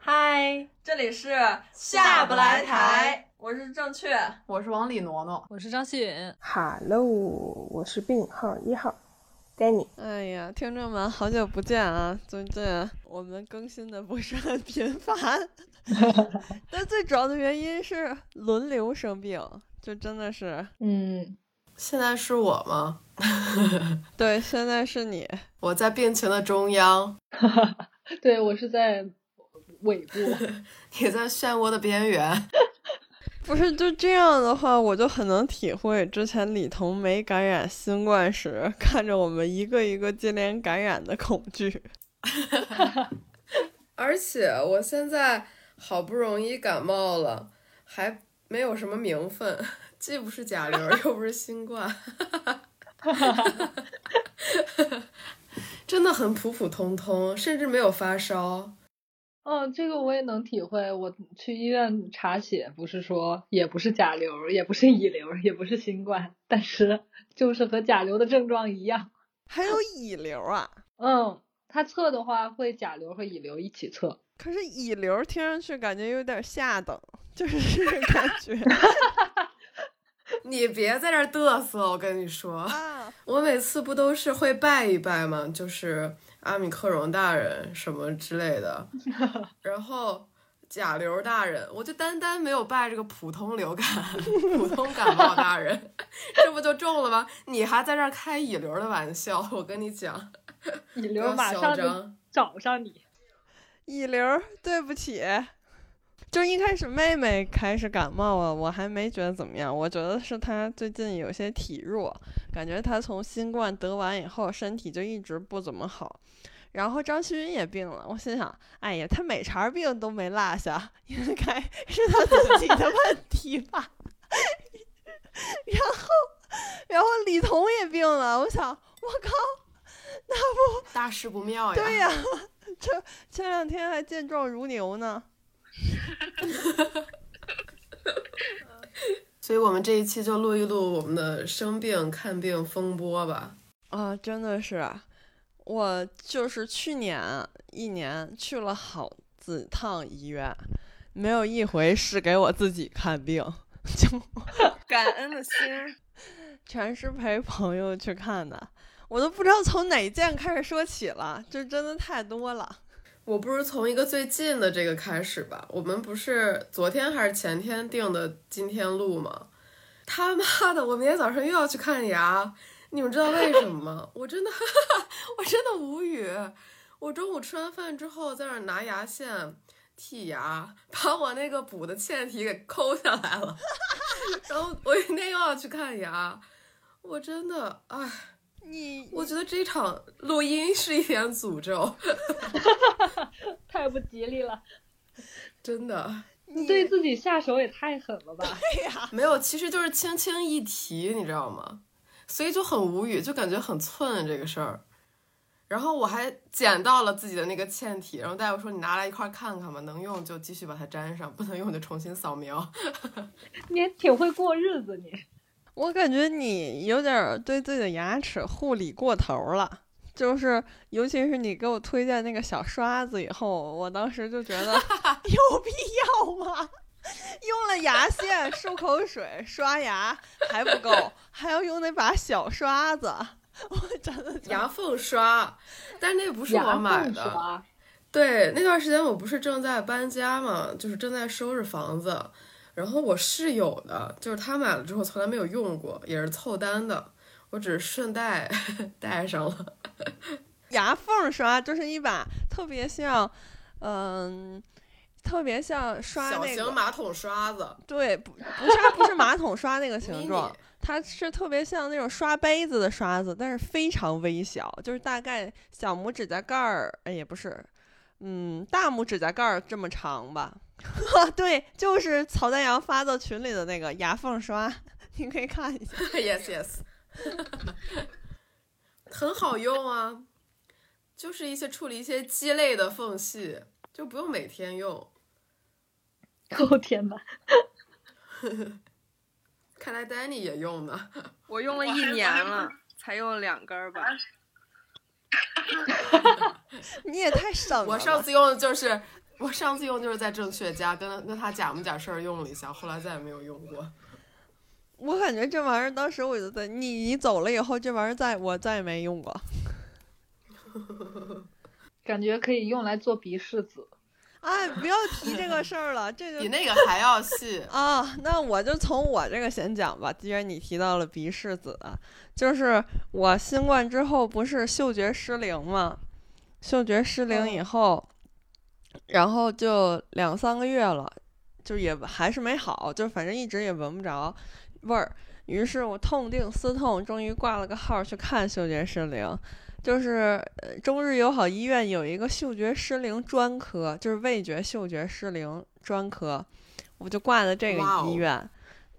嗨，这里是下不来台，我是正确，我是往里挪挪，我是张希允。Hello，我是病号一号，Danny。哎呀，听众们，好久不见啊！最近我们更新的不是很频繁，但最主要的原因是轮流生病，就真的是，嗯，现在是我吗？对，现在是你，我在病情的中央，对我是在尾部。你在漩涡的边缘。不是就这样的话，我就很能体会之前李彤没感染新冠时，看着我们一个一个接连感染的恐惧。而且我现在好不容易感冒了，还没有什么名分，既不是甲流，又不是新冠，真的很普普通通，甚至没有发烧。嗯，这个我也能体会。我去医院查血，不是说也不是甲流，也不是乙流，也不是新冠，但是就是和甲流的症状一样。还有乙流啊？嗯，他测的话会甲流和乙流一起测。可是乙流听上去感觉有点下等，就是这 个感觉。你别在这儿嘚瑟，我跟你说，啊，我每次不都是会拜一拜吗？就是阿米克戎大人什么之类的，然后甲流大人，我就单单没有拜这个普通流感、普通感冒大人，这不就中了吗？你还在这儿开乙流的玩笑，我跟你讲，乙流马上。找上你。乙流，对不起。就一开始妹妹开始感冒了，我还没觉得怎么样，我觉得是她最近有些体弱，感觉她从新冠得完以后身体就一直不怎么好。然后张希云也病了，我心想，哎呀，她每茬病都没落下，应该是她自己的问题吧。然后，然后李彤也病了，我想，我靠，那不大事不妙呀！对呀、这前两天还健壮如牛呢。所以我们这一期就录一录我们的生病看病风波吧。啊，真的是啊，我就是去年一年去了好几趟医院，没有一回是给我自己看病，就 感恩的心，全是陪朋友去看的。我都不知道从哪一件开始说起了，就真的太多了。我不是从一个最近的这个开始吧？我们不是昨天还是前天定的今天录吗？他妈的，我明天早上又要去看牙，你们知道为什么吗？我真的，我真的无语。我中午吃完饭之后，在那拿牙线剔牙，把我那个补的嵌体给抠下来了。然后我明天又要去看牙，我真的，唉，你我觉得这一场录音是一点诅咒 太不吉利了，真的。你对自己下手也太狠了吧？对呀、没有，其实就是轻轻一提，你知道吗？所以就很无语，就感觉很寸这个事儿。然后我还捡到了自己的那个嵌体，然后大夫说你拿来一块儿看看吧，能用就继续把它粘上，不能用就重新扫描。你还挺会过日子，你。我感觉你有点儿对自己的牙齿护理过头了。就是，尤其是你给我推荐那个小刷子以后，我当时就觉得 有必要吗？用了牙线、漱口水、刷牙还不够，还要用那把小刷子，我真的牙缝刷，但那不是我买的。缝刷，对，那段时间我不是正在搬家嘛，就是正在收拾房子，然后我室友的，就是他买了之后从来没有用过，也是凑单的，我只是顺带 带上了。牙缝刷就是一把特别像，嗯、特别像刷那个，型马桶刷子，对，不不是它不是马桶刷那个形状，它是特别像那种刷杯子的刷子，但是非常微小，就是大概小拇指甲盖儿，哎也不是，嗯，大拇指甲盖儿这么长吧。对，就是曹丹阳发到群里的那个牙缝刷，你可以看一下。yes yes。很好用啊，就是一些处理一些鸡肋的缝隙，就不用每天用。哦天呐，看来 Danny 也用呢。我用了一年了，才用了两根儿吧。你也太 省了。我上次用的就是我上次用就是在正确家跟跟他假模假式儿用了一下，后来再也没有用过。我感觉这玩意儿当时我就在你你走了以后，这玩意儿再我再也没用过。感觉可以用来做鼻拭子。哎，不要提这个事儿了，这比那个还要细。啊，那我就从我这个先讲吧。既然你提到了鼻拭子，就是我新冠之后不是嗅觉失灵吗？嗅觉失灵以后，然后就两三个月了，就也还是没好，就反正一直也闻不着味儿。于是我痛定思痛，终于挂了个号去看嗅觉失灵。就是呃中日友好医院有一个嗅觉失灵专科，就是味觉嗅觉失灵专科，我就挂的这个医院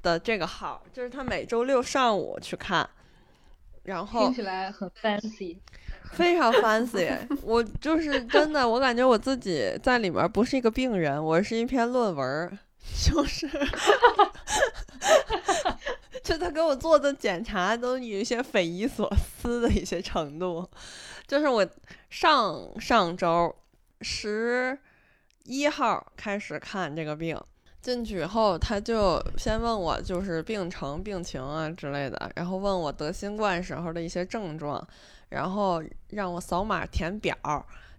的这个号，就是他每周六上午去看，然后听起来很 fancy。非常 fancy。我就是真的，我感觉我自己在里面不是一个病人，我是一篇论文儿，就是，就他给我做的检查都有一些匪夷所思的一些程度。就是我上上周十一号开始看这个病。进去以后，他就先问我就是病程、病情啊之类的，然后问我得新冠时候的一些症状，然后让我扫码填表，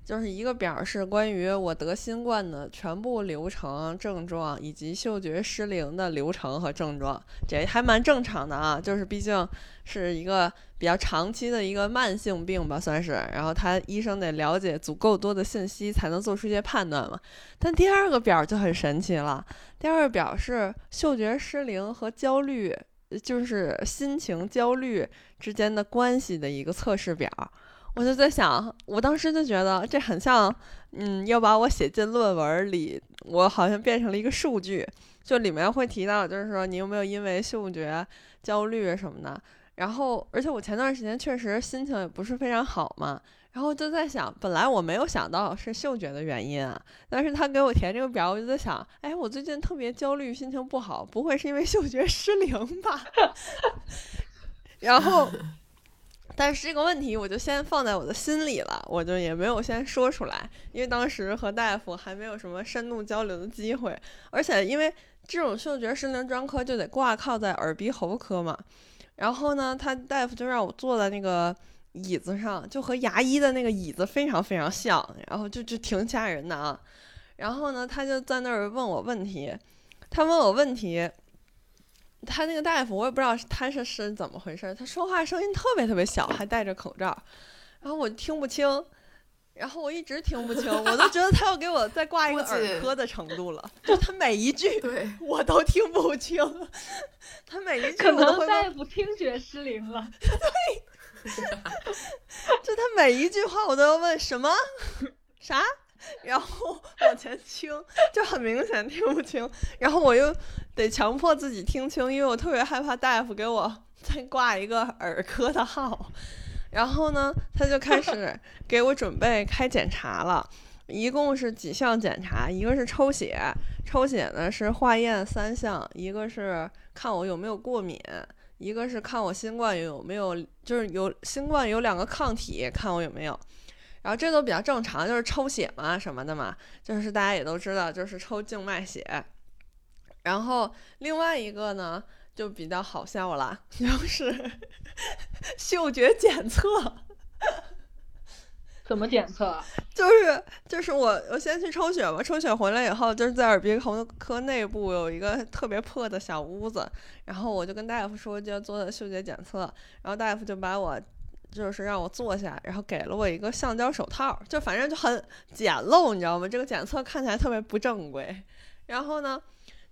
就是一个表是关于我得新冠的全部流程、症状以及嗅觉失灵的流程和症状，这还蛮正常的啊，就是毕竟是一个比较长期的一个慢性病吧，算是。然后他医生得了解足够多的信息，才能做出一些判断嘛。但第二个表就很神奇了，第二个表是嗅觉失灵和焦虑，就是心情焦虑之间的关系的一个测试表。我就在想，我当时就觉得这很像，嗯，要把我写进论文里，我好像变成了一个数据，就里面会提到，就是说你有没有因为嗅觉焦虑什么的。然后，而且我前段时间确实心情也不是非常好嘛，然后就在想，本来我没有想到是嗅觉的原因啊，但是他给我填这个表，我就在想，哎，我最近特别焦虑，心情不好，不会是因为嗅觉失灵吧？然后，但是这个问题我就先放在我的心里了，我就也没有先说出来，因为当时和大夫还没有什么深度交流的机会，而且因为这种嗅觉失灵专科就得挂靠在耳鼻喉科嘛，然后呢，他大夫就让我坐在那个。椅子上就和牙医的那个椅子非常非常像，然后就就挺吓人的啊。然后呢，他就在那儿问我问题，他问我问题，他那个大夫我也不知道他是是怎么回事，他说话声音特别特别小，还戴着口罩，然后我听不清，然后我一直听不清，我都觉得他要给我再挂一个耳科的程度了，就他每一句，我都听不清，他每一句可能我都会大夫听觉失灵了。对就他每一句话我都要问什么啥，然后往前倾，就很明显听不清，然后我又得强迫自己听清，因为我特别害怕大夫给我 再挂一个耳科的号。然后呢，他就开始 给我准备开检查了，一共是几项检查，一个是抽血，抽血呢是化验三项，一个是看我有没有过敏，一个是看我新冠有没有，就是有新冠有两个抗体，看我有没有。然后这都比较正常，就是抽血嘛什么的嘛，就是大家也都知道，就是抽静脉血。然后另外一个呢，就比较好笑了，就是 嗅觉检测。怎么检测啊？就是就是我我先去抽血嘛，抽血回来以后，就是在耳鼻喉科内部有一个特别破的小屋子，然后我就跟大夫说就要做嗅觉检测，然后大夫就把我就是让我坐下，然后给了我一个橡胶手套，就反正就很简陋，你知道吗？这个检测看起来特别不正规，然后呢。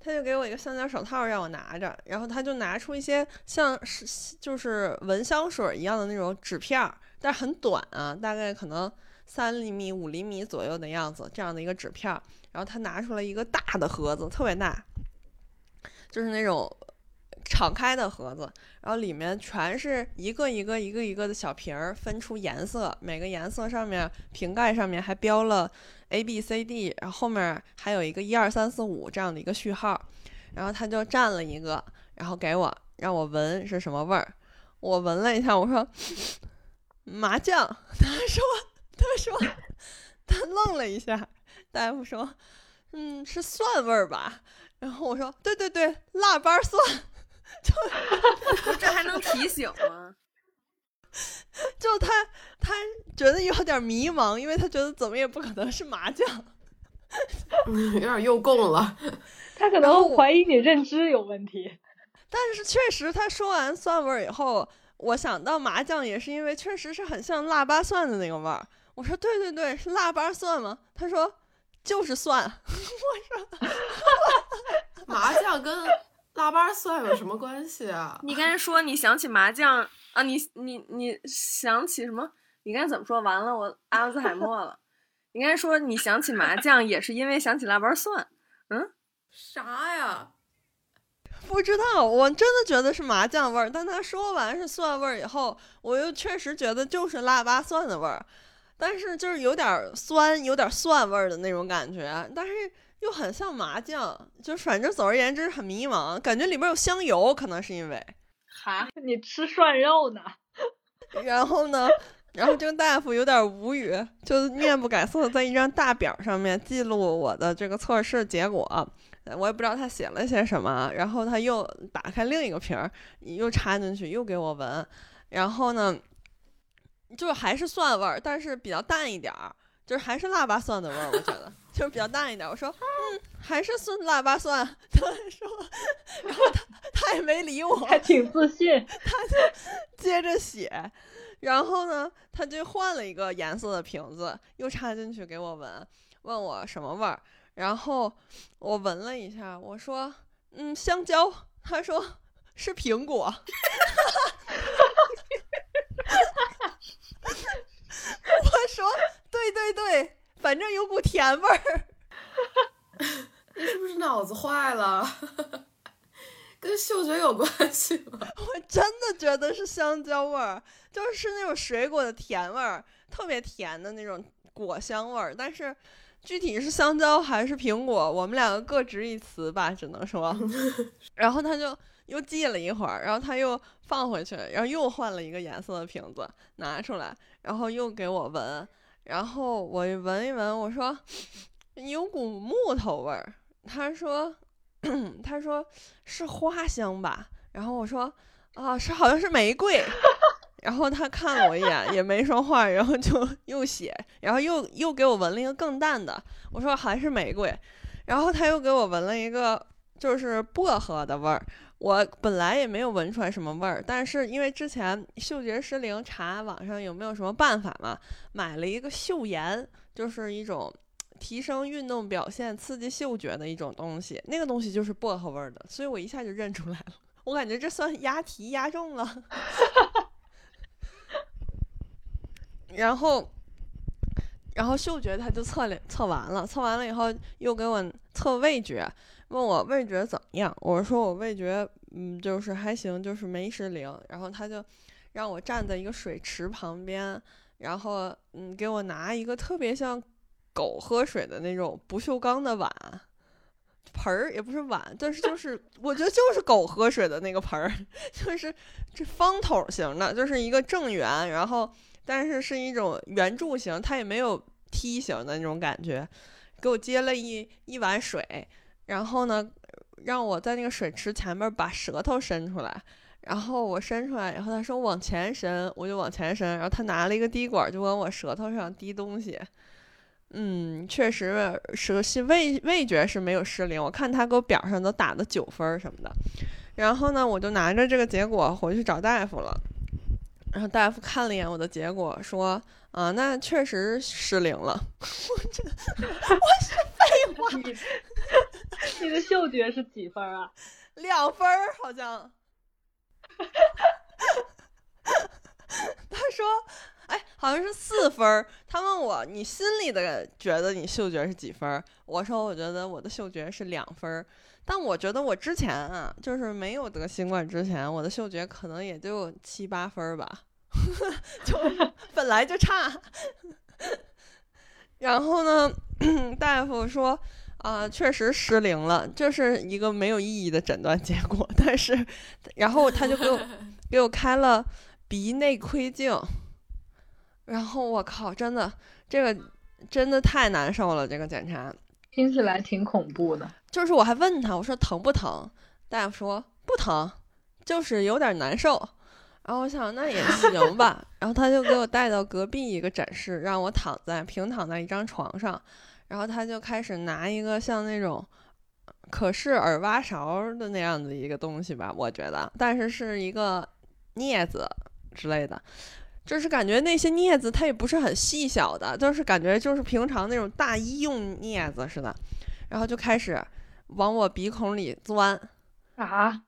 他就给我一个橡胶手套让我拿着，然后他就拿出一些像是就是闻香水一样的那种纸片儿，但是很短啊，大概可能三厘米、五厘米左右的样子，这样的一个纸片儿。然后他拿出来一个大的盒子，特别大，就是那种敞开的盒子，然后里面全是一个一个一个一个的小瓶儿，分出颜色，每个颜色上面瓶盖上面还标了 A B C D，然后后面还有一个一二三四五这样的一个序号，然后他就蘸了一个，然后给我让我闻是什么味儿，我闻了一下，我说麻酱，他说他说他愣了一下，大夫说嗯是蒜味儿吧。然后我说：“对对对，腊八蒜，就 这还能提醒吗？就他他觉得有点迷茫，因为他觉得怎么也不可能是麻酱，有点又供了。他可能怀疑你认知有问题。但是确实，他说完蒜味儿以后，我想到麻酱也是因为确实是很像腊八蒜的那个味儿。我说：对对对，是腊八蒜吗？他说就是蒜。我说。”麻酱跟腊八蒜有什么关系啊？你刚才说你想起麻酱啊？你你你想起什么？你刚才怎么说？完了，我阿兹海默了。你刚才说你想起麻酱也是因为想起腊八蒜？嗯？啥呀？不知道，我真的觉得是麻酱味儿。但他说完是蒜味儿以后，我又确实觉得就是腊八蒜的味儿，但是就是有点酸，有点蒜味儿的那种感觉，但是。又很像麻将，就反正总而言之很迷茫，感觉里面有香油，可能是因为，哈，你吃涮肉呢？然后呢，然后这个大夫有点无语，就面不改色，在一张大表上面记录我的这个测试结果，我也不知道他写了些什么。然后他又打开另一个瓶儿，又插进去，又给我闻，然后呢，就还是蒜味儿，但是比较淡一点儿。就是还是腊八蒜的味儿，我觉得就是比较淡一点。我说，嗯，还是蒜腊八蒜。他说，然后他他也没理我，还挺自信。他就接着写，然后呢，他就换了一个颜色的瓶子，又插进去给我闻，问我什么味儿。然后我闻了一下，我说，嗯，香蕉。他说是苹果。我说。对对对，反正有股甜味儿。你是不是脑子坏了？跟嗅觉有关系吗？我真的觉得是香蕉味儿，就是那种水果的甜味儿，特别甜的那种果香味儿。但是具体是香蕉还是苹果，我们两个各执一词吧，只能说。然后他就又记了一会儿，然后他又放回去，然后又换了一个颜色的瓶子拿出来，然后又给我闻。然后我闻一闻，我说有股木头味儿。他说，他说是花香吧。然后我说啊，是好像是玫瑰。然后他看了我一眼，也没说话，然后就又写，然后又又给我闻了一个更淡的。我说还是玫瑰。然后他又给我闻了一个就是薄荷的味儿。我本来也没有闻出来什么味儿，但是因为之前嗅觉失灵，查网上有没有什么办法嘛，买了一个嗅盐，就是一种提升运动表现、刺激嗅觉的一种东西。那个东西就是薄荷味儿的，所以我一下就认出来了。我感觉这算押题押中了。然后，然后嗅觉他就测了，测完了，测完了以后又给我测味觉。问我味觉怎么样？我说我味觉，嗯，就是还行，就是没失灵。然后他就让我站在一个水池旁边，然后嗯，给我拿一个特别像狗喝水的那种不锈钢的碗盆儿，也不是碗，但是就是我觉得就是狗喝水的那个盆儿，就是这方桶型的，就是一个正圆，然后但是是一种圆柱形，它也没有梯形的那种感觉，给我接了一一碗水。然后呢，让我在那个水池前面把舌头伸出来，然后我伸出来以后，他说往前伸，我就往前伸，然后他拿了一个滴管就往我舌头上滴东西。嗯，确实舌系味味觉是没有失灵，我看他给我表上都打的九分什么的。然后呢，我就拿着这个结果回去找大夫了，然后大夫看了一眼我的结果，说。啊，那确实失灵了。我这 我是废话。你的嗅觉是几分啊？两分儿好像。他说哎，好像是四分儿。他问我你心里的觉得你嗅觉是几分？我说我觉得我的嗅觉是两分儿。但我觉得我之前啊，就是没有得新冠之前，我的嗅觉可能也就七八分吧，就本来就差。然后呢，大夫说啊、确实失灵了，这是一个没有意义的诊断结果。但是，然后他就给我 给我开了鼻内窥镜，然后我靠，真的这个真的太难受了，这个检查。听起来挺恐怖的。就是我还问他，我说疼不疼？大夫说不疼，就是有点难受。然后我想那也行吧，然后他就给我带到隔壁一个诊室，让我躺在平躺在一张床上，然后他就开始拿一个像那种可视耳挖勺的那样的一个东西吧，我觉得，但是是一个镊子之类的，就是感觉那些镊子它也不是很细小的，就是感觉就是平常那种大医用镊子似的，然后就开始往我鼻孔里钻，啊，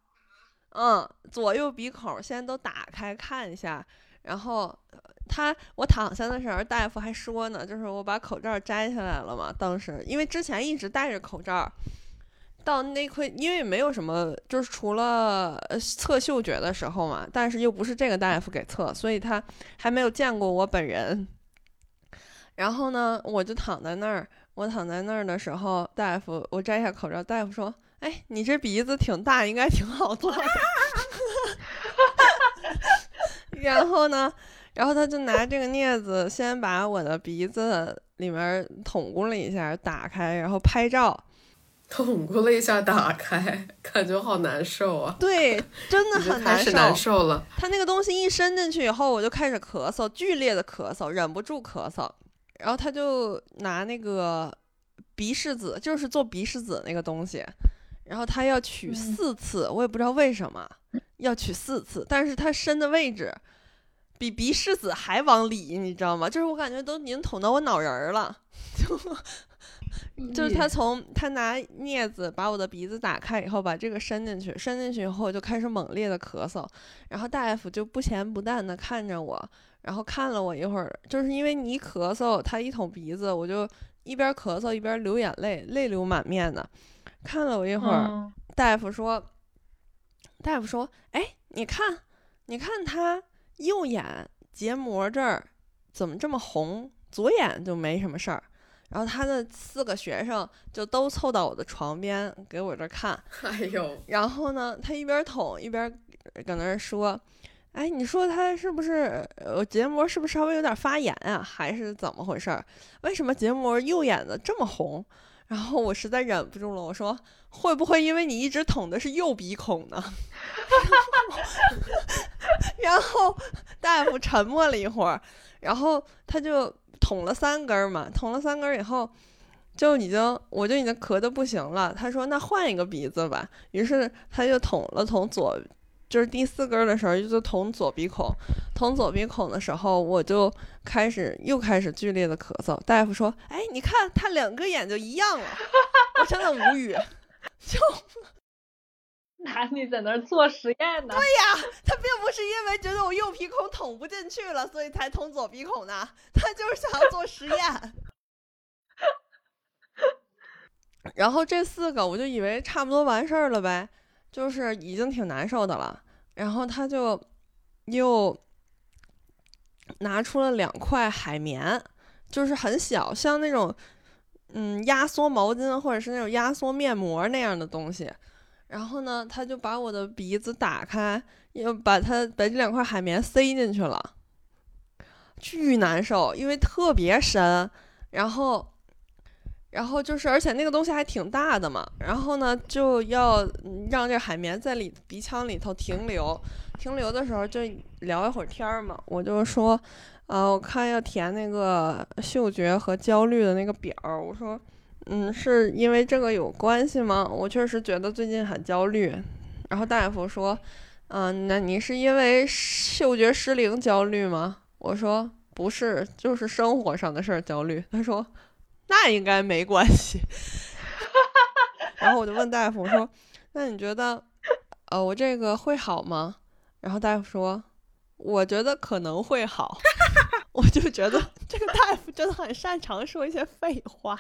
嗯，左右鼻孔先都打开看一下，然后呃他我躺下的时候，大夫还说呢，就是我把口罩摘下来了嘛，当时因为之前一直戴着口罩，到那块因为没有什么，就是除了测嗅觉的时候嘛，但是又不是这个大夫给测，所以他还没有见过我本人。然后呢，我就躺在那儿，我躺在那儿的时候，大夫我摘下口罩，大夫说：“哎，你这鼻子挺大，应该挺好做的。”然后呢，然后他就拿这个镊子先把我的鼻子里面捅咕了一下，打开，然后拍照。捅咕了一下，打开，感觉好难受啊！对，真的很难受。开始难受了。他那个东西一伸进去以后，我就开始咳嗽，剧烈的咳嗽，忍不住咳嗽。然后他就拿那个鼻拭子，就是做鼻拭子那个东西，然后他要取嗯四次，我也不知道为什么要取四次，但是他伸的位置比鼻拭子还往里，你知道吗？就是我感觉都已经捅到我脑仁儿了，就就是他从他拿镊子把我的鼻子打开以后，把这个伸进去，伸进去以后就开始猛烈的咳嗽，然后大夫就不咸不淡的看着我，然后看了我一会儿，就是因为你一咳嗽，他一捅鼻子，我就一边咳嗽一边流眼泪，泪流满面的，看了我一会儿，嗯。大夫说，大夫说，哎，你看，你看他右眼结膜这儿怎么这么红，左眼就没什么事儿。然后他的四个学生就都凑到我的床边给我这儿看，哎呦，然后呢，他一边捅一边搁那儿说：“哎，你说他是不是呃结膜是不是稍微有点发炎啊，还是怎么回事儿？为什么结膜右眼的这么红？”然后我实在忍不住了，我说：“会不会因为你一直捅的是右鼻孔呢？” 然后大夫沉默了一会儿，然后他就捅了三根嘛，捅了三根以后。就已经，我就已经咳得不行了。他说：“那换一个鼻子吧。”于是他就捅了捅左，就是第四根的时候就捅左鼻孔。捅左鼻孔的时候，我就开始又开始剧烈的咳嗽。大夫说：“哎，你看他两个眼就一样了。”我真的无语。就拿你在那儿做实验呢？对呀，他并不是因为觉得我右鼻孔捅不进去了，所以才捅左鼻孔的，他就是想要做实验。然后这四个我就以为差不多完事儿了呗，就是已经挺难受的了。然后他就又拿出了两块海绵，就是很小，像那种嗯压缩毛巾或者是那种压缩面膜那样的东西。然后呢，他就把我的鼻子打开，又把他把这两块海绵塞进去了，巨难受，因为特别深。然后。然后就是，而且那个东西还挺大的嘛。然后呢，就要让这海绵在里鼻腔里头停留。停留的时候就聊一会儿天儿嘛。我就说，啊，我看要填那个嗅觉和焦虑的那个表儿。我说，嗯，是因为这个有关系吗？我确实觉得最近很焦虑。然后大夫说，嗯、那你是因为嗅觉失灵焦虑吗？我说不是，就是生活上的事儿焦虑。他说。那应该没关系。然后我就问大夫，我说：“那你觉得，呃，我这个会好吗？”然后大夫说：“我觉得可能会好。”我就觉得这个大夫真的很擅长说一些废话。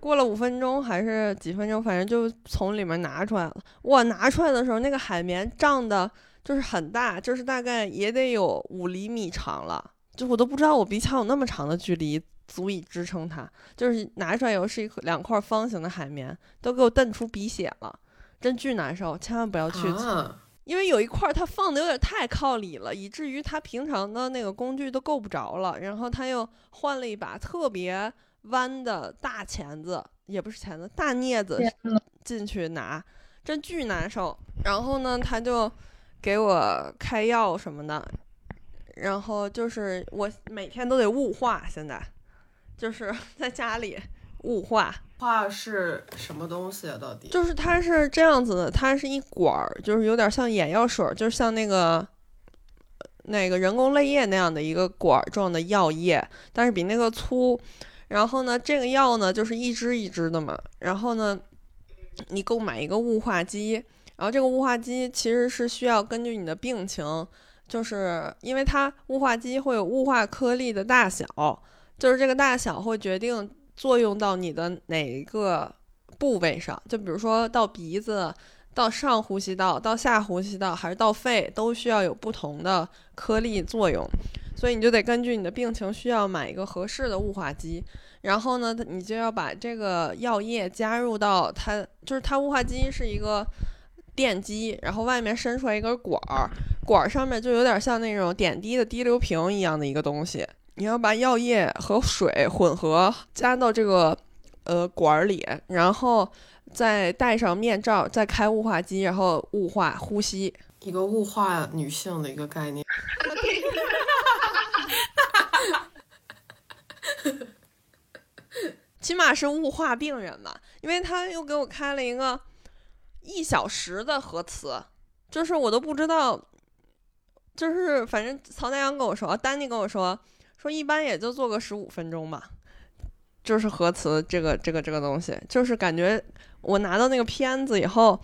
过了五分钟还是几分钟，反正就从里面拿出来了。我拿出来的时候，那个海绵胀的，就是很大，就是大概也得有五厘米长了。就我都不知道我鼻腔有那么长的距离足以支撑它。就是拿出来以后是一两块方形的海绵，都给我瞪出鼻血了，真巨难受。千万不要去。啊因为有一块儿它放的有点太靠里了，以至于它平常的那个工具都够不着了。然后他又换了一把特别弯的大钳子，也不是钳子，大镊子进去拿，真巨难受。然后呢，他就给我开药什么的，然后就是我每天都得雾化，现在就是 在家里雾化。化是什么东西啊？到底就是它是这样子的，它是一管儿，就是有点像眼药水儿，就是像那个那个人工泪液那样的一个管儿状的药液，但是比那个粗。然后呢，这个药呢就是一支一支的嘛。然后呢，你购买一个雾化机，然后这个雾化机其实是需要根据你的病情，就是因为它雾化机会有雾化颗粒的大小，就是这个大小会决定作用到你的哪一个部位上，就比如说到鼻子、到上呼吸道、到下呼吸道，还是到肺，都需要有不同的颗粒作用，所以你就得根据你的病情需要买一个合适的雾化机。然后呢，你就要把这个药液加入到它，就是它雾化机是一个电机，然后外面伸出来一根管儿，管儿上面就有点像那种点滴的滴流瓶一样的一个东西。你要把药液和水混合加到这个呃管儿里，然后再戴上面罩，再开雾化机，然后雾化呼吸。一个雾化女性的一个概念。哈哈哈起码是雾化病人吧，因为他又给我开了一个一小时的核磁，就是我都不知道，就是反正曹大阳跟我说，丹尼跟我说，说一般也就做个十五分钟吧，就是核磁这个这个这个东西，就是感觉我拿到那个片子以后，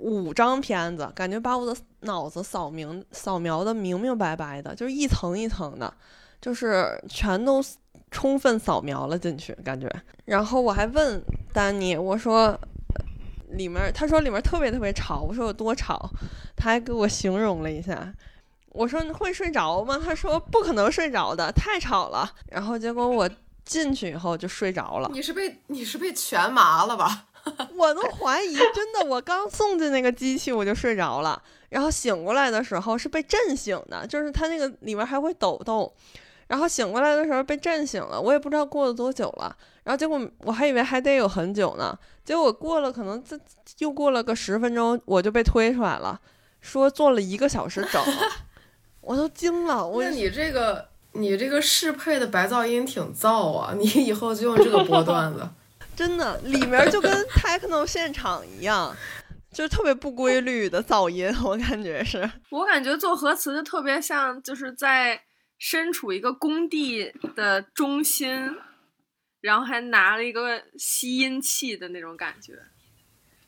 五张片子，感觉把我的脑子扫明扫描的明明白白的，就是一层一层的，就是全都充分扫描了进去，感觉。然后我还问丹尼，我说里面，他说里面特别特别吵，我说有多吵，他还给我形容了一下。我说你会睡着吗？他说不可能睡着的，太吵了。然后结果我进去以后就睡着了。你是被你是被全麻了吧？我都怀疑，真的，我刚送进那个机器我就睡着了，然后醒过来的时候是被震醒的，就是它那个里面还会抖动，然后醒过来的时候被震醒了，我也不知道过了多久了，然后结果我还以为还得有很久呢，结果过了可能这又过了个十分钟，我就被推出来了，说做了一个小时整，我都惊了，我那你这个你这个适配的白噪音挺燥啊，你以后就用这个波段子。真的里面就跟 techno 现场一样，就是特别不规律的噪音，我感觉是。我感觉做核磁就特别像，就是在身处一个工地的中心，然后还拿了一个吸音器的那种感觉，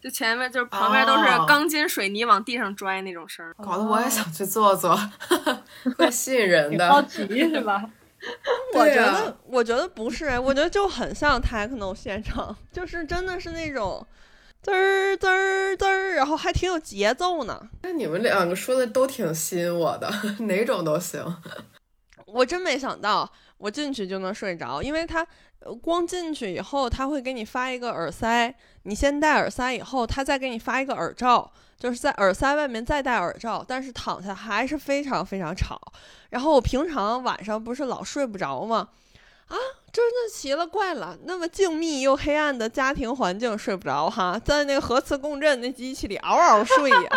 就前面就是旁边都是哦钢筋水泥往地上拽那种声儿。搞得我也想去做做，会吸引人的。好奇是吧？我觉得，我觉得不是，哎我觉得就很像 techno 现场，就是真的是那种滋儿滋儿滋儿，然后还挺有节奏呢。那你们两个说的都挺吸引我的，哪种都行。我真没想到我进去就能睡着，因为它呃光进去以后，他会给你发一个耳塞，你先戴耳塞以后，他再给你发一个耳罩，就是在耳塞外面再戴耳罩，但是躺下还是非常非常吵。然后我平常晚上不是老睡不着吗？啊，真的奇了怪了，那么静谧又黑暗的家庭环境睡不着哈，在那个核磁共振那机器里嗷嗷睡呀。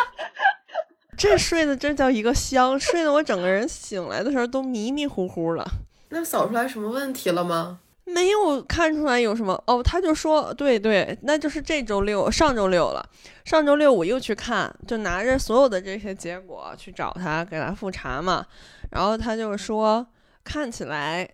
这睡的真叫一个香，睡得我整个人醒来的时候都迷迷糊糊了，那扫出来什么问题了吗？没有看出来有什么哦。他就说，对对，那就是这周六，上周六了。上周六我又去看，就拿着所有的这些结果去找他，给他复查嘛。然后他就说，看起来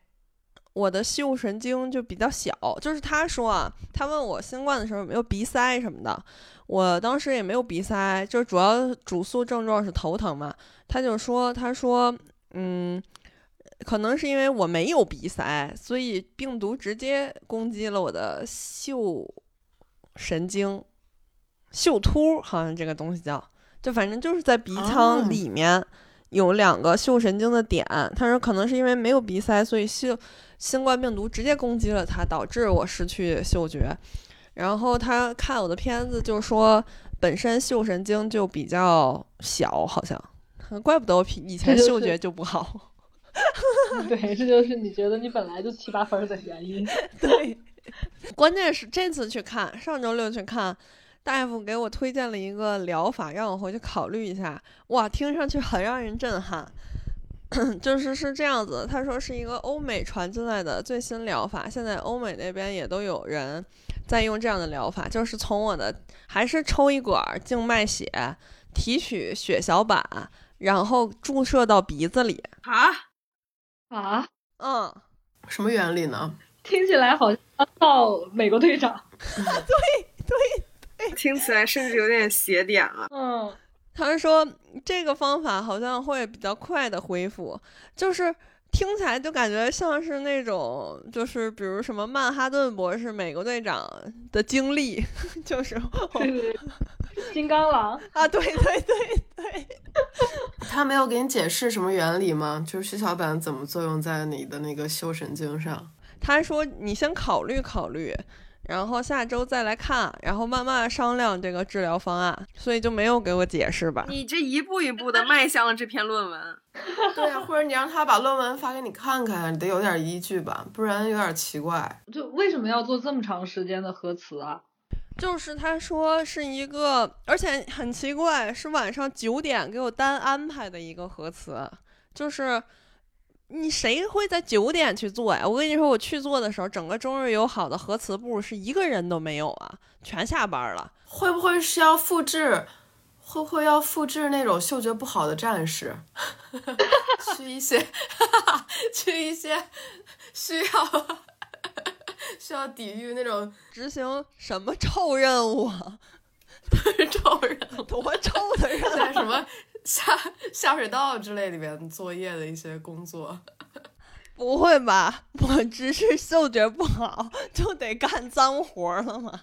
我的嗅神经就比较小，就是他说啊，他问我新冠的时候有没有鼻塞什么的，我当时也没有鼻塞，就主要主诉症状是头疼嘛。他就说，他说，嗯，可能是因为我没有鼻塞，所以病毒直接攻击了我的嗅神经、嗅突，好像这个东西叫，就反正就是在鼻哦腔里面有两个嗅神经的点。他说可能是因为没有鼻塞，所以嗅新冠病毒直接攻击了它，导致我失去嗅觉。然后他看我的片子就说，本身嗅神经就比较小，好像，怪不得我以前 嗅觉就不好。对，这就是你觉得你本来就七八分的原因。对，关键是这次去看，上周六去看，大夫给我推荐了一个疗法，让我回去考虑一下。哇，听上去很让人震撼。就是是这样子，他说是一个欧美传进来的最新疗法，现在欧美那边也都有人在用这样的疗法，就是从我的还是抽一管静脉血，提取血小板，然后注射到鼻子里。啊，啊，嗯，什么原理呢？听起来好像到美国队长 对对。听起来甚至有点邪点了。嗯，他们说这个方法好像会比较快的恢复，就是听起来就感觉像是那种，就是比如什么曼哈顿博士、美国队长的经历，就是对对对，金刚狼。啊，对对对对，他没有给你解释什么原理吗？就是血小板怎么作用在你的那个嗅神经上？他说你先考虑考虑。然后下周再来看，然后慢慢商量这个治疗方案，所以就没有给我解释吧。你这一步一步的迈向了这篇论文，对呀、或者你让他把论文发给你看看，你得有点依据吧，不然有点奇怪。就为什么要做这么长时间的核磁啊？就是他说是一个，而且很奇怪，是晚上九点给我单安排的一个核磁，就是你谁会在九点去做呀？我跟你说，我去做的时候，整个中日友好的核磁部是一个人都没有啊，全下班了。会不会是要复制？会不会要复制那种嗅觉不好的战士，去一些，去一些需要 需要抵御那种执行什么臭任务啊？臭人，多臭的任务！在什么下 下水道之类里面作业的一些工作。不会吧？我只是嗅觉不好，就得干脏活了吗？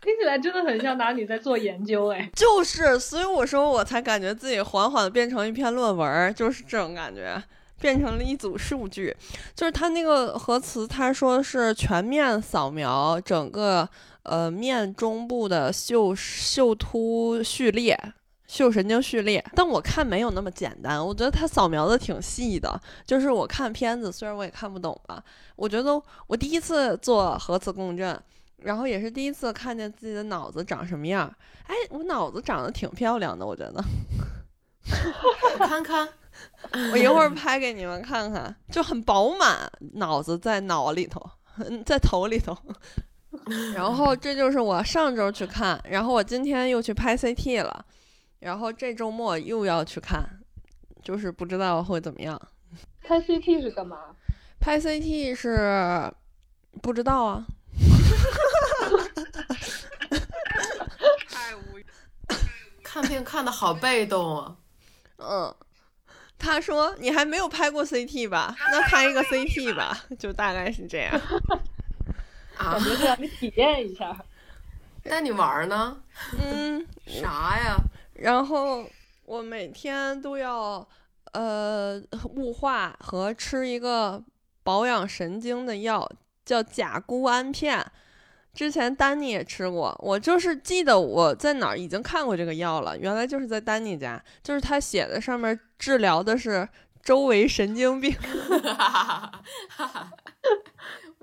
听起来真的很像拿你在做研究哎。就是，所以我说我才感觉自己缓缓的变成一篇论文儿，就是这种感觉，变成了一组数据。就是他那个核磁，他说是全面扫描整个呃面中部的嗅嗅突序列。嗅神经序列，但我看没有那么简单，我觉得他扫描的挺细的。就是我看片子，虽然我也看不懂吧，我觉得我第一次做核磁共振，然后也是第一次看见自己的脑子长什么样。哎，我脑子长得挺漂亮的，我觉得。我 看看，我一会儿拍给你们看看，就很饱满，脑子在脑里头，嗯在头里头。然后这就是我上周去看，然后我今天又去拍 CT 了，然后这周末又要去看，就是不知道会怎么样。拍 CT 是干嘛？拍 CT 是不知道啊，太无语。看病看的好被动啊！嗯。他说：“你还没有拍过 CT 吧？那拍一个 CT 吧，就大概是这样。啊 感，觉是让你体验一下。那你玩儿呢？嗯，啥呀？然后我每天都要呃雾化和吃一个保养神经的药，叫甲钴胺片。之前丹尼也吃过，我就是记得我在哪儿已经看过这个药了，原来就是在丹尼家，就是他写的上面治疗的是周围神经病。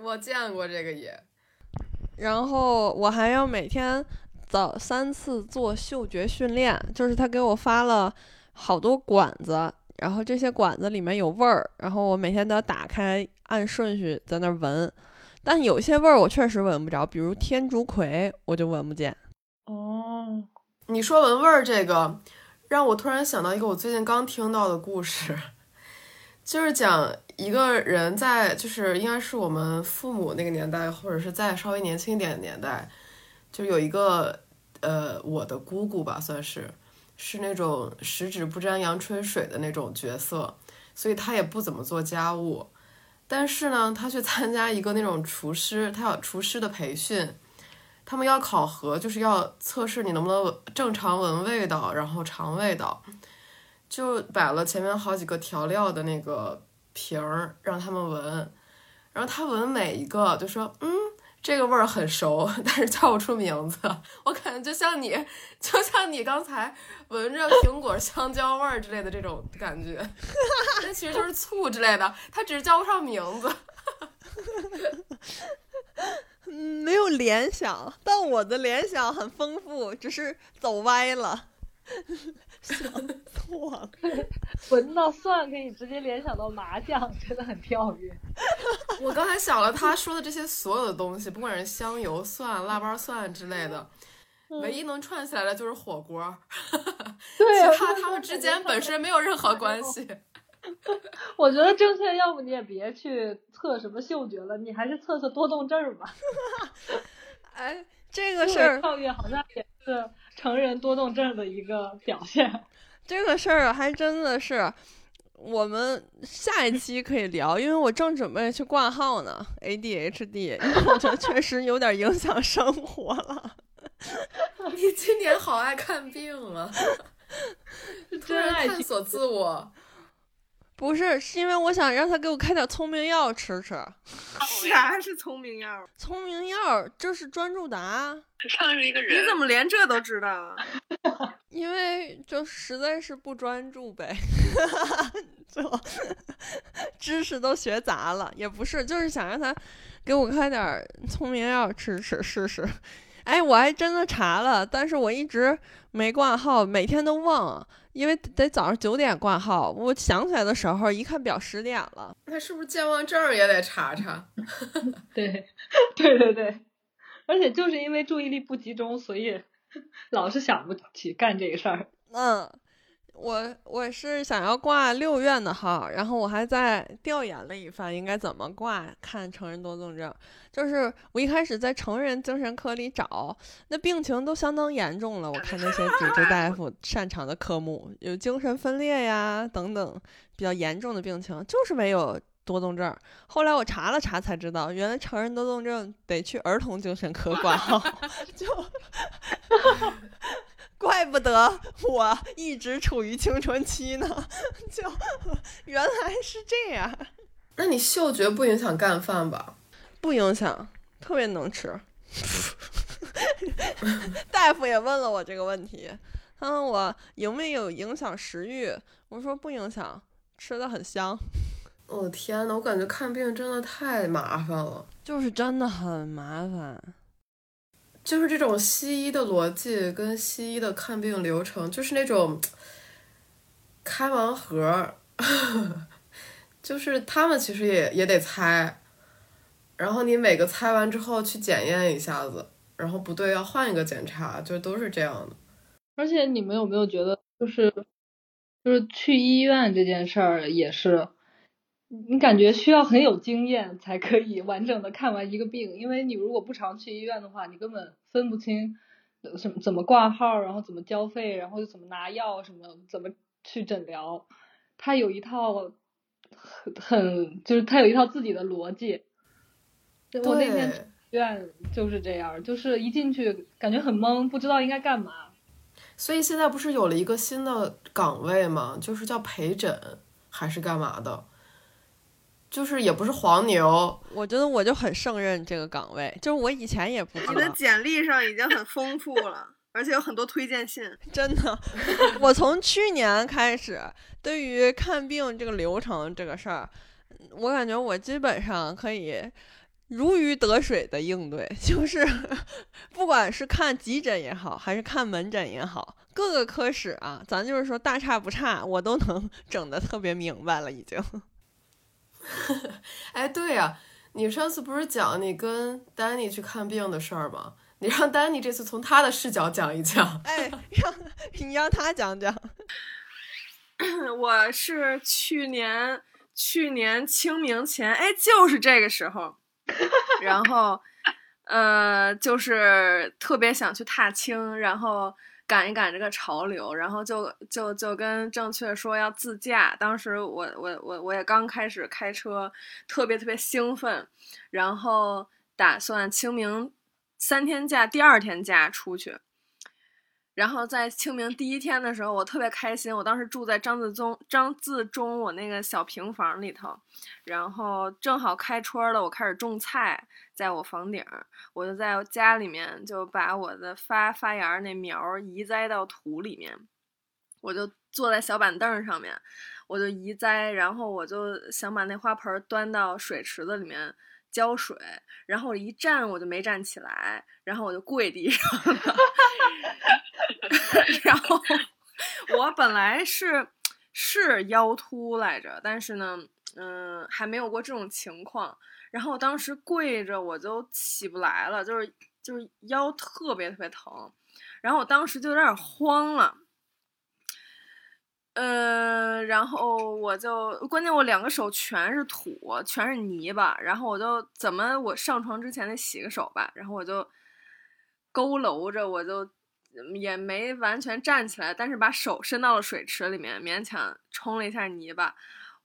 我见过这个也。然后我还要每天早三次做嗅觉训练，就是他给我发了好多管子，然后这些管子里面有味儿，然后我每天都要打开，按顺序在那儿闻。但有些味儿我确实闻不着，比如天竺葵，我就闻不见。哦，你说闻味儿这个，让我突然想到一个我最近刚听到的故事，就是讲一个人在，就是应该是我们父母那个年代，或者是再稍微年轻一点的年代，就有一个呃，我的姑姑吧，算是是那种十指不沾阳春水的那种角色，所以他也不怎么做家务。但是呢，他去参加一个那种厨师，他要厨师的培训，他们要考核，就是要测试你能不能正常闻味道，然后尝味道，就摆了前面好几个调料的那个瓶儿让他们闻，然后他闻每一个就说嗯。这个味儿很熟，但是叫不出名字。我感觉就像你，就像你刚才闻着苹果、香蕉味儿之类的这种感觉，那其实就是醋之类的，它只是叫不上名字。嗯，没有联想，但我的联想很丰富，只是走歪了。想错了，闻到蒜可以直接联想到麻酱，真的很跳跃。我刚才想了他说的这些所有的东西，不管是香油、蒜、腊八蒜之类的，唯一能串起来的就是火锅。对，其他他们之间本身没有任何关系。我觉得正确，要不你也别去测什么嗅觉了，你还是测测多动症吧。哎，这个事儿跳跃好像也是。成人多动症的一个表现，这个事儿还真的是，我们下一期可以聊，因为我正准备去挂号呢，ADHD，我觉得 确实有点影响生活了。你今年好爱看病啊，突然探索自我。不是，是因为我想让他给我开点聪明药吃吃。啥是聪明药？聪明药就是专注达。像是一个人。你怎么连这都知道？因为就实在是不专注呗，就知识都学杂了。也不是，就是想让他给我开点聪明药吃吃试试。哎，我还真的查了，但是我一直没挂号，每天都忘。因为得早上九点挂号，我想起来的时候，一看表十点了。那是不是健忘症也得查查？对，对对对，而且就是因为注意力不集中，所以 老是想不起干这个事儿。嗯。我我是想要挂六院的号，然后我还在调研了一番应该怎么挂看成人多动症。就是我一开始在成人精神科里找，那病情都相当严重了。我看那些主治大夫擅长的科目有精神分裂呀等等比较严重的病情，就是没有多动症。后来我查了查才知道，原来成人多动症得去儿童精神科挂号，就。怪不得我一直处于青春期呢，就原来是这样。那你嗅觉不影响干饭吧？不影响，特别能吃。大夫也问了我这个问题，他问我有没有影响食欲，我说不影响，吃的很香。我天呐，我感觉看病真的太麻烦了，就是真的很麻烦。就是这种西医的逻辑跟西医的看病流程，就是那种开盲盒，就是他们其实也也得猜，然后你每个猜完之后去检验一下子，然后不对要换一个检查，就都是这样的。而且你们有没有觉得，就是就是去医院这件事儿也是。你感觉需要很有经验才可以完整的看完一个病，因为你如果不常去医院的话，你根本分不清什么怎么挂号，然后怎么交费，然后又怎么拿药，什么怎么去诊疗，他有一套很很就是他有一套自己的逻辑。我那天去医院就是这样，就是一进去感觉很懵，不知道应该干嘛。所以现在不是有了一个新的岗位吗？就是叫陪诊还是干嘛的？就是也不是黄牛，我觉得我就很胜任这个岗位，就是我以前也不知道。你的简历上已经很丰富了，而且有很多推荐信。真的，我从去年开始，对于看病这个流程这个事儿，我感觉我基本上可以如鱼得水的应对，就是不管是看急诊也好，还是看门诊也好，各个科室啊，咱就是说大差不差，我都能 整的特别明白了，已经。哎，对呀，你上次不是讲你跟丹尼去看病的事儿吗？你让丹尼这次从他的视角讲一讲。哎，让 你让他讲讲。我是去年去年清明前，哎，就是这个时候，然后呃，就是特别想去踏青，然后。赶一赶这个潮流，然后就就就跟正确说要自驾。当时我我我我也刚开始开车，特别特别兴奋，然后打算清明三天假，第二天假出去。然后在清明第一天的时候，我特别开心。我当时住在张自忠张自忠我那个小平房里头，然后正好开春了，我开始种菜，在我房顶，我就在家里面就把我的发发芽那苗移栽到土里面，我就坐在小板凳上面，我就移栽，然后我就想把那花盆端到水池子里面。浇水，然后我一站我就没站起来，然后我就跪地上了。然后我本来是是腰突来着，但是呢，嗯，还没有过这种情况。然后我当时跪着我就起不来了，就是就是腰特别特别疼。然后我当时就有点慌了。呃，然后我就关键我两个手全是土，全是泥巴，然后我就怎么我上床之前得洗个手吧，然后我就佝偻着，我就也没完全站起来，但是把手伸到了水池里面，勉强冲了一下泥巴，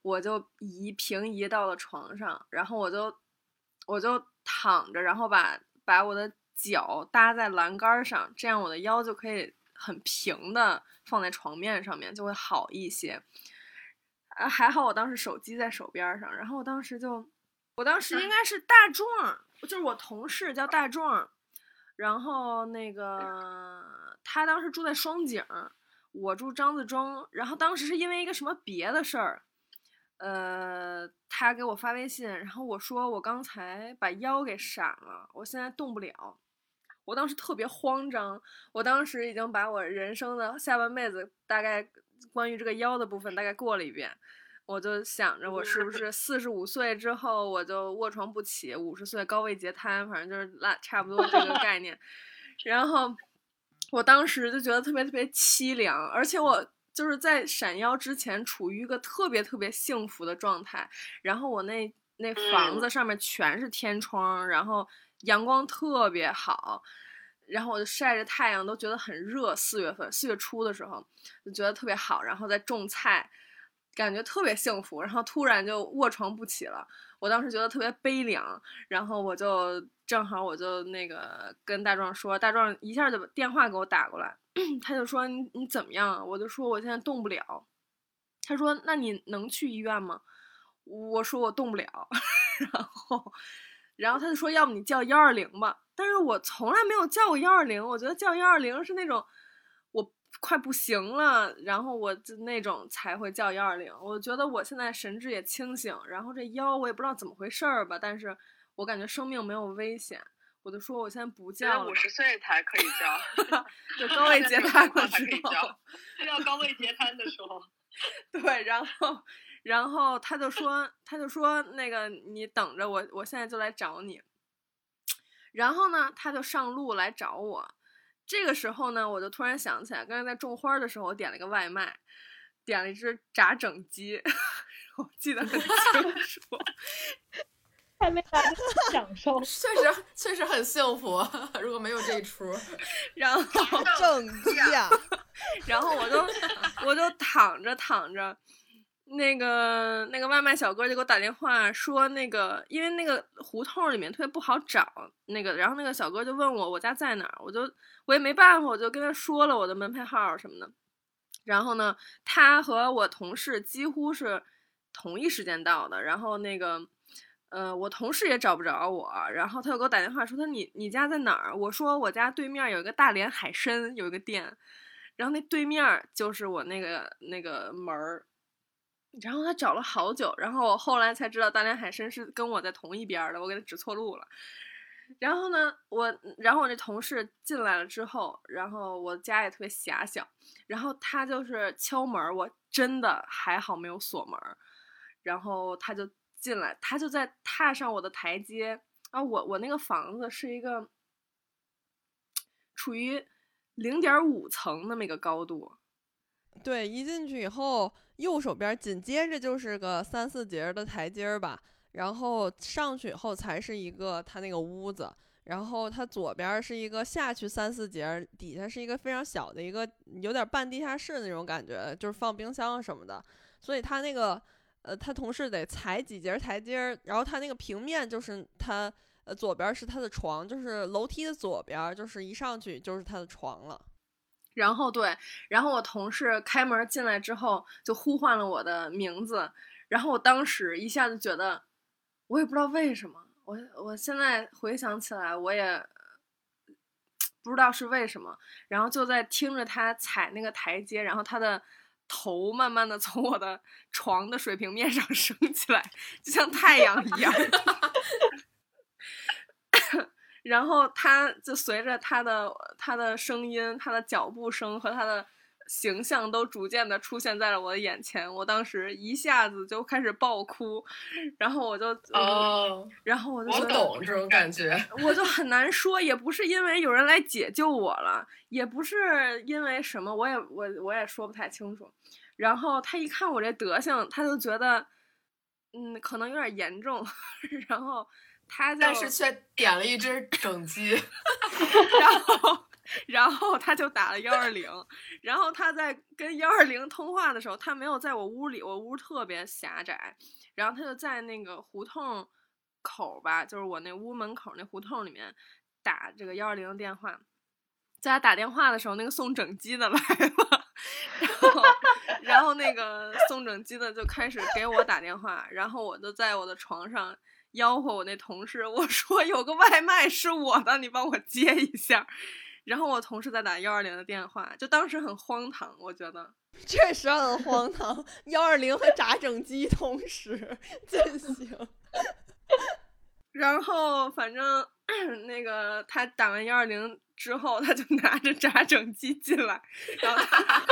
我就移平移到了床上，然后我就我就躺着，然后把把我的脚搭在栏杆上，这样我的腰就可以很平的。放在床面上面就会好一些，啊，还好我当时手机在手边上，然后我当时就，我当时应该是大壮，就是我同事叫大壮，然后那个他当时住在双井，我住张自忠，然后当时是因为一个什么别的事儿，呃，他给我发微信，然后我说我刚才把腰给闪了，我现在动不了。我当时特别慌张，我当时已经把我人生的下半辈子大概关于这个腰的部分大概过了一遍，我就想着我是不是四十五岁之后我就卧床不起，五十岁高位截瘫，反正就是拉差不多这个概念。然后我当时就觉得特别特别凄凉，而且我就是在闪腰之前处于一个特别特别幸福的状态，然后我那那房子上面全是天窗，然后。阳光特别好，然后我就晒着太阳，都觉得很热。四月份，四月初的时候，就觉得特别好。然后在种菜，感觉特别幸福。然后突然就卧床不起了，我当时觉得特别悲凉。然后我就正好我就那个跟大壮说，大壮一下就把电话给我打过来，他就说你你怎么样？我就说我现在动不了。他说那你能去医院吗？我说我动不了。然后。然后他就说：“要不你叫幺二零吧。”但是我从来没有叫过幺二零，我觉得叫幺二零是那种我快不行了，然后我就那种才会叫幺二零。我觉得我现在神志也清醒，然后这腰我也不知道怎么回事儿吧，但是我感觉生命没有危险，我就说我现在不叫了。五十岁才可以叫 就高位 截瘫的时候，要高位截瘫的时候。对，然后。然后他就说，他就说那个你等着我，我现在就来找你。然后呢，他就上路来找我。这个时候呢，我就突然想起来，刚才在种花的时候，我点了一个外卖，点了一只炸整鸡，我记得很清楚。还没来享受，确实确实很幸福。如果没有这一出，然后整鸡啊，然后我就我就躺着躺着。那个那个外卖小哥就给我打电话说，那个因为那个胡同里面特别不好找，那个然后那个小哥就问我我家在哪儿，我就我也没办法，我就跟他说了我的门牌号什么的。然后呢，他和我同事几乎是同一时间到的。然后那个呃，我同事也找不着我，然后他就给我打电话说他你你家在哪儿？我说我家对面有一个大连海参有一个店，然后那对面就是我那个那个门儿。然后他找了好久，然后我后来才知道大连海参是跟我在同一边的，我给他指错路了。然后呢，我然后我那同事进来了之后，然后我家也特别狭小，然后他就是敲门，我真的还好没有锁门，然后他就进来，他就在踏上我的台阶啊，我我那个房子是一个处于零点五层那么一个高度，对，一进去以后。右手边紧接着就是个三四节的台阶吧，然后上去以后才是一个他那个屋子，然后他左边是一个下去三四节，底下是一个非常小的一个，有点半地下室那种感觉，就是放冰箱什么的。所以他那个，呃，他同事得踩几节台阶，然后他那个平面就是他，呃，左边是他的床，就是楼梯的左边，就是一上去就是他的床了。然后对，然后我同事开门进来之后就呼唤了我的名字，然后我当时一下子觉得，我也不知道为什么，我我现在回想起来，我也不知道是为什么，然后就在听着他踩那个台阶，然后他的头慢慢的从我的床的水平面上升起来，就像太阳一样。然后他就随着他的他的声音、他的脚步声和他的形象都逐渐的出现在了我的眼前，我当时一下子就开始爆哭，然后我就哦，然后我就我懂这种感觉。我就很难说，也不是因为有人来解救我了，也不是因为什么，我也我我也说不太清楚。然后他一看我这德行，他就觉得，嗯，可能有点严重，然后他就但是却点了一只整鸡，然后，然后他就打了幺二零，然后他在跟幺二零通话的时候，他没有在我屋里，我屋特别狭窄，然后他就在那个胡同口吧，就是我那屋门口那胡同里面打这个幺二零的电话。在他打电话的时候，那个送整鸡的来了，然后，然后那个送整鸡的就开始给我打电话，然后我就在我的床上吆喝我那同事，我说有个外卖是我的，你帮我接一下。然后我同事在打幺二零的电话，就当时很荒唐，我觉得。确实很荒唐，幺二零和炸整机同时进行。然后反正 那个他打完幺二零之后，他就拿着炸整机进来，然后他，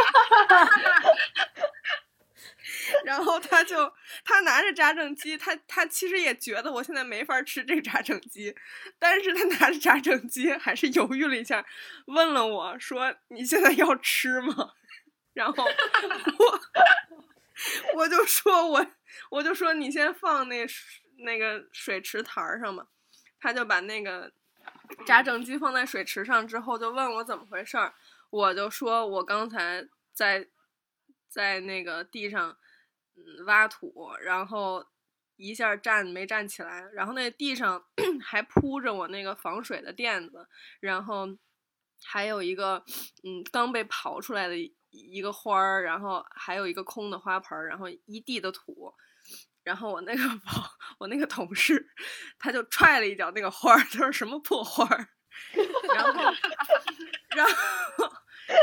然后他就他拿着炸整鸡，他他其实也觉得我现在没法吃这个炸整鸡，但是他拿着炸整鸡还是犹豫了一下，问了我说：“你现在要吃吗？” 然后我我就说我我就说你先放那那个水池台上吧，他就把那个炸整鸡放在水池上之后，就问我怎么回事儿，我就说我刚才在在那个地上嗯挖土，然后一下站没站起来，然后那地上 还铺着我那个防水的垫子，然后还有一个嗯刚被刨出来的一个花儿，然后还有一个空的花盆，然后一地的土。然后我那个 朋，我那个同事，他就踹了一脚那个花儿，他说什么破花儿，然后，然后，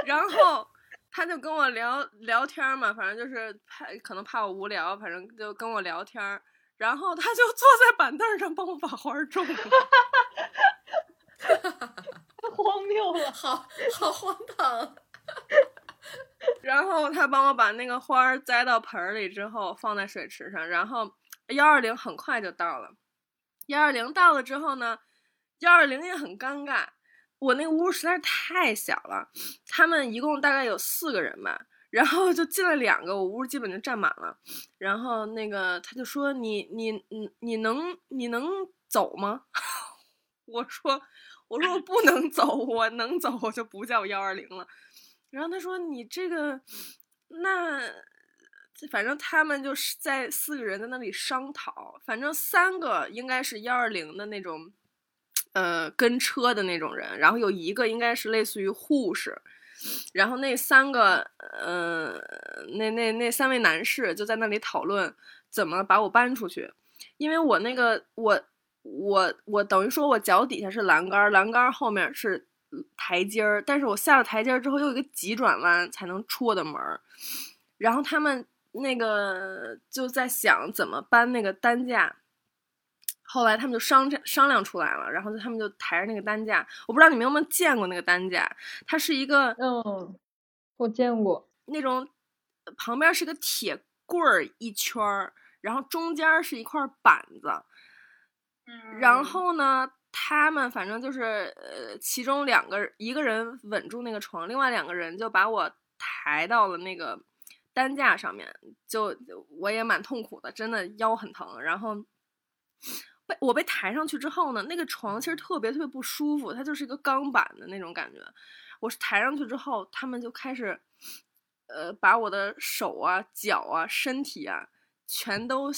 然后他就跟我聊聊天儿嘛，反正就是怕可能怕我无聊，反正就跟我聊天儿，然后他就坐在板凳上帮我把花儿种了。荒谬了。好好荒唐。然后他帮我把那个花儿栽到盆儿里之后，放在水池上，然后幺二零很快就到了。幺二零到了之后呢，幺二零也很尴尬，我那屋实在是太小了，他们一共大概有四个人吧，然后就进了两个，我屋基本就占满了。然后那个他就说：“你你你你能你能走吗？” 我说：“我说我不能走，我能走我就不叫幺二零了。”然后他说：“你这个，那反正他们就是在四个人在那里商讨，反正三个应该是幺二零的那种，呃，跟车的那种人，然后有一个应该是类似于护士，然后那三个，呃，那那那三位男士就在那里讨论怎么把我搬出去，因为我那个我我我等于说我脚底下是栏杆，栏杆后面是。”台阶儿，但是我下了台阶儿之后，又一个急转弯才能出我的门儿。然后他们那个就在想怎么搬那个担架。后来他们就商商量出来了，然后他们就抬着那个担架。我不知道你们有没有见过那个担架，它是一个嗯，我见过那种旁边是个铁棍儿一圈儿，然后中间是一块板子，嗯然后呢。他们反正就是，呃，其中两个一个人稳住那个床，另外两个人就把我抬到了那个担架上面，就我也蛮痛苦的，真的腰很疼。然后被我被抬上去之后呢，那个床其实特别特别不舒服，它就是一个钢板的那种感觉。我是抬上去之后，他们就开始，呃，把我的手啊、脚啊、身体啊，全都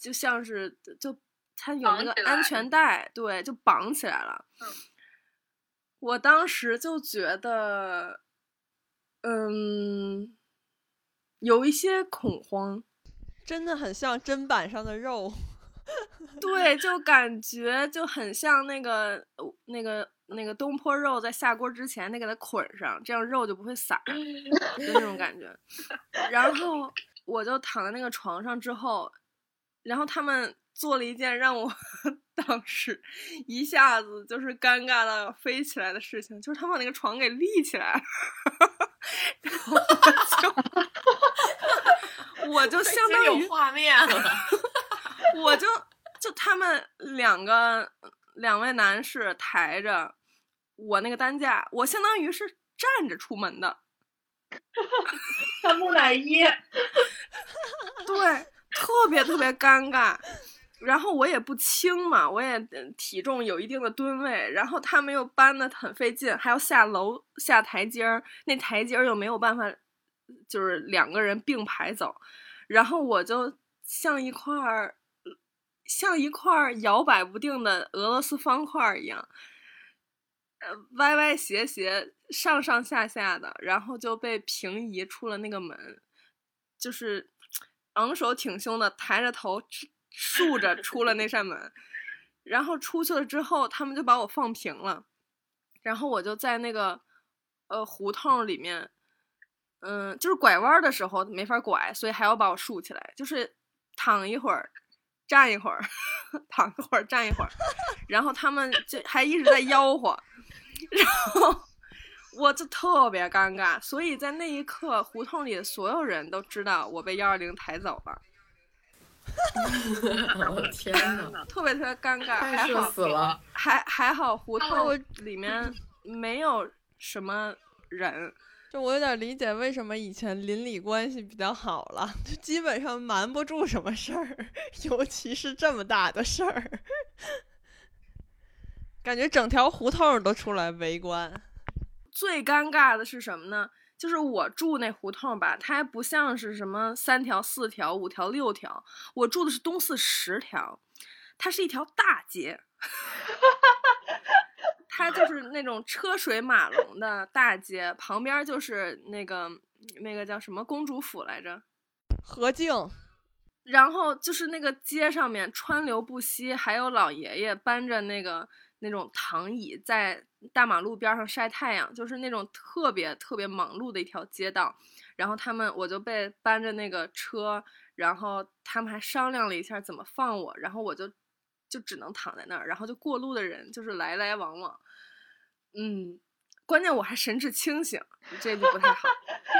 就像是就它有那个安全带，对，就绑起来了。我当时就觉得，嗯，有一些恐慌，真的很像砧板上的肉。对，就感觉就很像那个那个那个东坡肉在下锅之前，得给它捆上，这样肉就不会散，就那种感觉。然后我就躺在那个床上之后，然后他们做了一件让我 当时一下子就是尴尬到飞起来的事情，就是他们把那个床给立起来，然后就我就相当于有画面了。我就就他们两个两位男士抬着我那个担架，我相当于是站着出门的，像木乃伊，对，特别特别尴尬。然后我也不轻嘛，我也体重有一定的吨位，然后他们又搬的很费劲，还要下楼下台阶儿，那台阶儿又没有办法，就是两个人并排走，然后我就像一块儿。像一块摇摆不定的俄罗斯方块一样，呃，歪歪斜斜、上上下下的，然后就被平移出了那个门，就是昂首挺胸的抬着头竖着出了那扇门，然后出去了之后，他们就把我放平了，然后我就在那个呃胡同里面，嗯，就是拐弯的时候没法拐，所以还要把我竖起来，就是躺一会儿。站一会儿，躺一会儿，站一会儿，然后他们就还一直在吆喝，然后我就特别尴尬，所以在那一刻，胡同里的所有人都知道我被幺二零抬走了。我天呐，特别特别尴尬，还好死了，还还好胡同里面没有什么人。就我有点理解为什么以前邻里关系比较好了，就基本上瞒不住什么事儿，尤其是这么大的事儿，感觉整条胡同都出来围观。最尴尬的是什么呢？就是我住那胡同吧，它还不像是什么三条、四条、五条、六条，我住的是东四十条，它是一条大街。哈哈哈哈哈它就是那种车水马龙的大街，旁边就是那个那个叫什么公主府来着，何静。然后就是那个街上面川流不息，还有老爷爷搬着那个那种躺椅在大马路边上晒太阳，就是那种特别特别忙碌的一条街道。然后他们我就被搬着那个车，然后他们还商量了一下怎么放我，然后我就。就只能躺在那儿，然后就过路的人就是来来往往，嗯，关键我还神志清醒，这就不太好。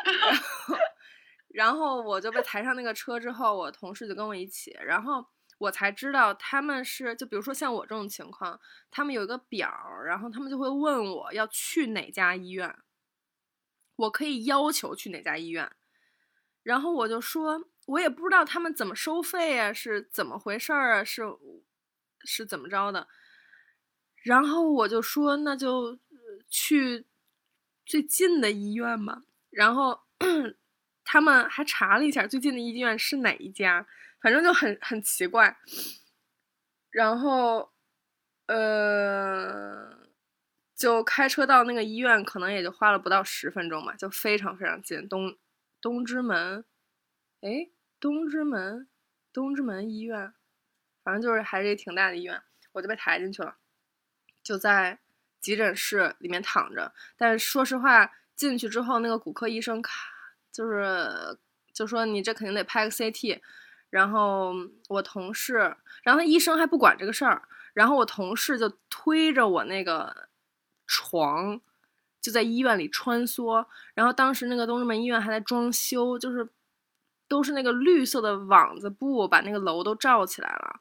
然后，然后我就被抬上那个车之后，我同事就跟我一起，然后我才知道他们是，就比如说像我这种情况，他们有一个表，然后他们就会问我要去哪家医院，我可以要求去哪家医院，然后我就说，我也不知道他们怎么收费啊，是怎么回事儿啊，是。是怎么着的？然后我就说，那就去最近的医院吧。然后 他们还查了一下最近的医院是哪一家，反正就很很奇怪。然后，呃，就开车到那个医院，可能也就花了不到十分钟吧，就非常非常近。东东直门，哎，东直门，东直门医院。反正就是还是挺大的医院，我就被抬进去了，就在急诊室里面躺着。但是说实话，进去之后，那个骨科医生卡就是就说你这肯定得拍个 CT。然后我同事，然后医生还不管这个事儿，然后我同事就推着我那个床，就在医院里穿梭。然后当时那个东直门医院还在装修，就是都是那个绿色的网子布把那个楼都罩起来了。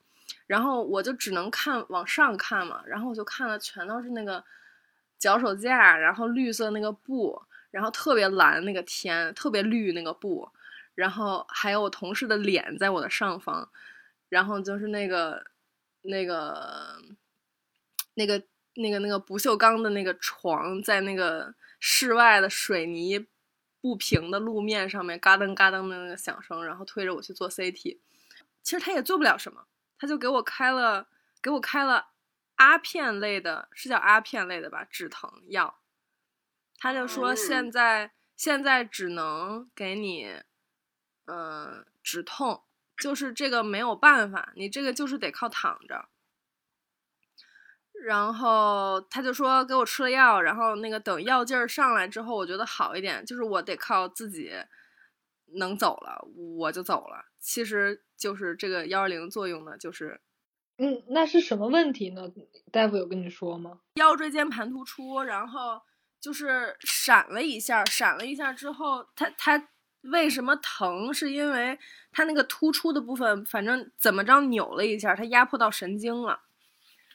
然后我就只能看往上看嘛，然后我就看了全都是那个脚手架，然后绿色那个布，然后特别蓝那个天，特别绿那个布，然后还有我同事的脸在我的上方，然后就是那个那个那个那个那个不锈钢的那个床在那个室外的水泥不平的路面上面嘎噔嘎噔的那个响声，然后推着我去做 CT。其实他也做不了什么，他就给我开了给我开了阿片类的，是叫阿片类的吧，止疼药。他就说现在、现在只能给你，嗯、止痛，就是这个没有办法，你这个就是得靠躺着。然后他就说给我吃了药，然后那个等药劲儿上来之后，我觉得好一点，就是我得靠自己能走了，我就走了。其实就是这个幺二零作用呢，就是嗯，那是什么问题呢？大夫有跟你说吗？腰椎间盘突出，然后就是闪了一下，闪了一下之后，它它为什么疼？是因为它那个突出的部分，反正怎么着扭了一下，它压迫到神经了，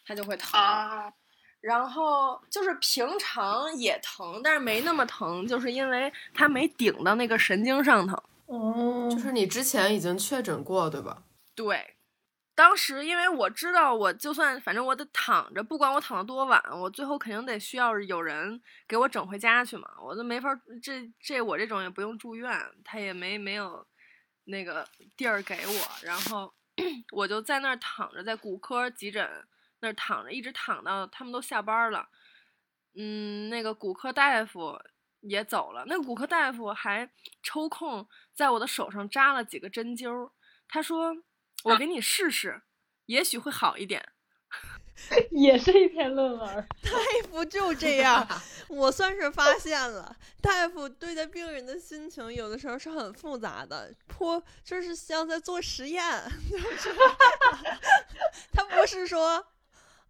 它就会疼。啊，然后就是平常也疼，但是没那么疼，就是因为它没顶到那个神经上头。哦就是你之前已经确诊过，对吧？对，当时因为我知道，我就算反正我得躺着，不管我躺到多晚，我最后肯定得需要有人给我整回家去嘛。我都没法，这这我这种也不用住院，他也没没有那个地儿给我，然后 我就在那儿躺着，在骨科急诊那儿躺着，一直躺到他们都下班了。嗯，那个骨科大夫也走了，那个骨科大夫还抽空在我的手上扎了几个针灸。他说：“我给你试试，也许会好一点。也是一篇论文。大夫就这样，我算是发现了，大夫对待病人的心情有的时候是很复杂的，颇就是像在做实验，就是他不是说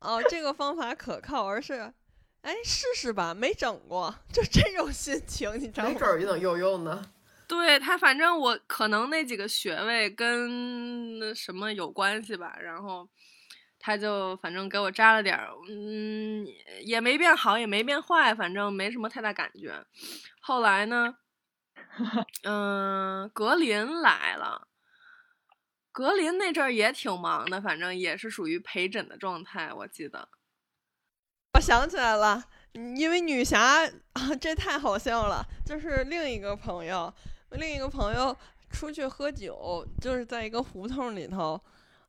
哦这个方法可靠，而是哎试试吧，没整过，就这种心情，你知道吗没准？儿就能有用呢。对他，反正我可能那几个穴位跟那什么有关系吧，然后他就反正给我扎了点儿，嗯，也没变好，也没变坏，反正没什么太大感觉。后来呢，嗯、格林来了。格林那阵儿也挺忙的，反正也是属于陪诊的状态，我记得。我想起来了，嗯因为女侠啊，这太好笑了。就是另一个朋友，另一个朋友出去喝酒，就是在一个胡同里头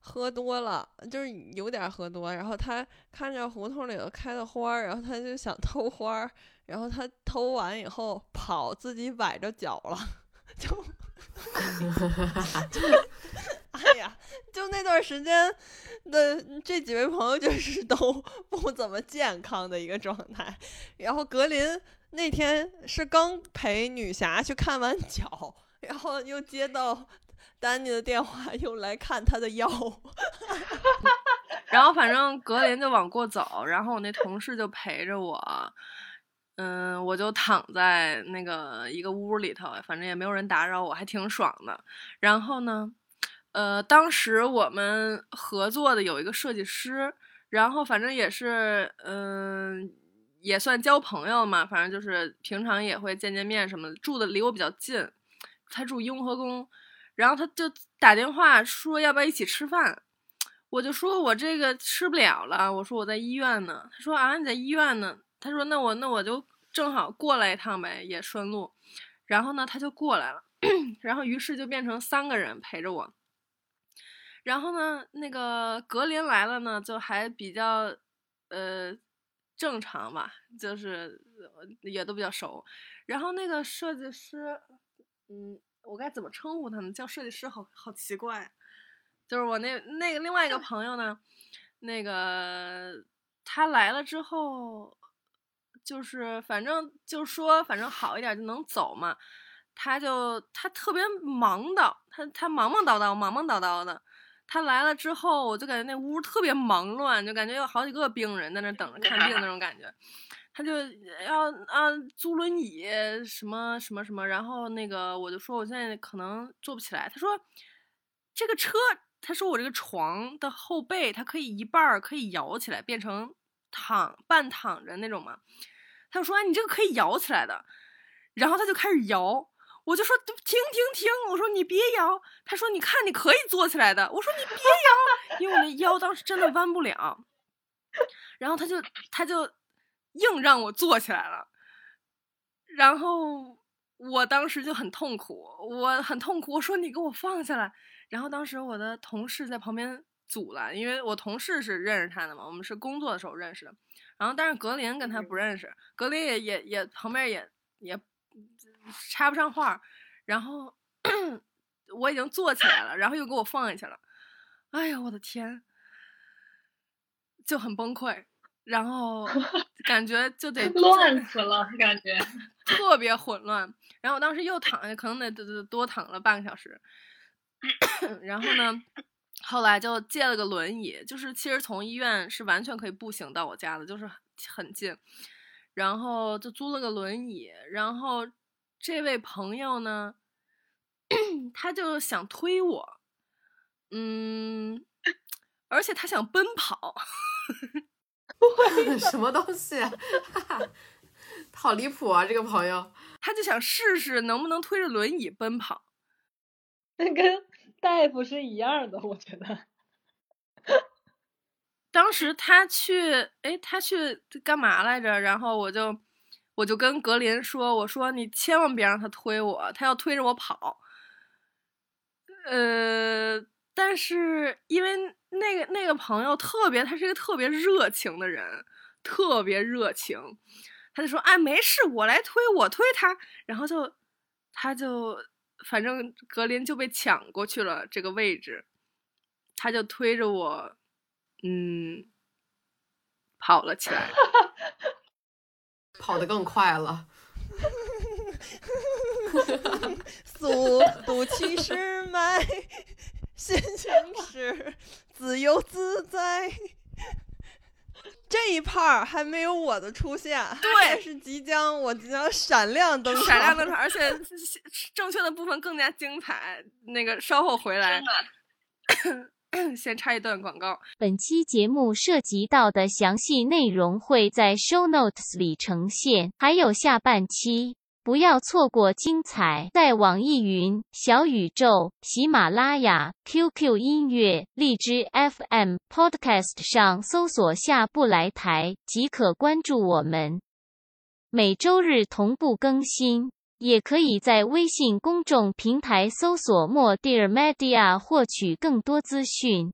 喝多了，就是有点儿喝多，然后他看着胡同里头开的花儿，然后他就想偷花儿，然后他偷完以后跑，自己崴着脚了，就就 哎呀，就那段时间的这几位朋友就是都 不怎么健康的一个状态。然后格林那天是刚陪女侠去看完脚，然后又接到丹尼的电话，又来看他的腰。然后反正格林就往过走，然后我那同事就陪着我，嗯，我就躺在那个一个屋里头，反正也没有人打扰我，还挺爽的。然后呢，呃，当时我们合作的有一个设计师，然后反正也是，嗯、也算交朋友嘛，反正就是平常也会见见面什么，住的离我比较近，他住雍和宫，然后他就打电话说要不要一起吃饭。我就说我这个吃不了了，我说我在医院呢。他说啊你在医院呢，他说那我那我就正好过来一趟呗，也顺路。然后呢他就过来了，然后于是就变成三个人陪着我。然后呢那个格林来了呢，就还比较呃正常吧，就是呃也都比较熟。然后那个设计师，嗯，我该怎么称呼他呢？叫设计师好好奇怪。就是我那那个另外一个朋友呢，那个他来了之后，就是反正就说反正好一点就能走嘛，他就他特别忙叨，他他忙忙叨叨忙忙叨叨的。他来了之后，我就感觉那屋特别忙乱，就感觉有好几个病人在那等着看病那种感觉。他就要啊租轮椅什么什么什么，然后那个我就说我现在可能坐不起来，他说这个车，他说我这个床的后背它可以一半儿可以摇起来变成躺半躺着那种嘛，他就说哎你这个可以摇起来的，然后他就开始摇，我就说停停停，我说你别摇。他说你看你可以坐起来的。我说你别摇，因为我那腰当时真的弯不了。然后他就他就硬让我坐起来了，然后我当时就很痛苦，我很痛苦。我说你给我放下来。然后当时我的同事在旁边阻拦，因为我同事是认识他的嘛，我们是工作的时候认识的。然后但是格林跟他不认识，格林也也也旁边也也插不上话。然后 我已经坐起来了，然后又给我放下去了。哎呀，我的天！就很崩溃，然后 感觉就得 乱死了，感觉 特别混乱。然后我当时又躺下，可能得得多躺了半个小时。然后呢，后来就借了个轮椅，就是其实从医院是完全可以步行到我家的，就是很近。然后就租了个轮椅，然后这位朋友呢，他就想推我，嗯，而且他想奔跑。什么东西？好离谱啊！这个朋友，他就想试试能不能推着轮椅奔跑。那跟大夫是一样的，我觉得。当时他去，哎，他去干嘛来着？然后我就，我就跟格林说：“我说你千万别让他推我，他要推着我跑。”呃，但是因为。那个那个朋友特别，他是一个特别热情的人，特别热情。他就说：“哎，没事，我来推，我推他。”然后就，他就反正格林就被抢过去了这个位置，他就推着我，嗯，跑了起来，跑得更快了。速度七十迈，心情是。自由自在，这一 part 还没有我的出现，对，是即将我即将闪亮登场，闪亮登场，而且正确的部分更加精彩。那个稍后回来，先插一段广告。本期节目涉及到的详细内容会在 show notes 里呈现，还有下半期。不要错过精彩！在网易云、小宇宙、喜马拉雅、QQ 音乐、荔枝 FM、Podcast 上搜索“下不来台”即可关注我们。每周日同步更新，也可以在微信公众平台搜索“莫 Dear Media” 获取更多资讯。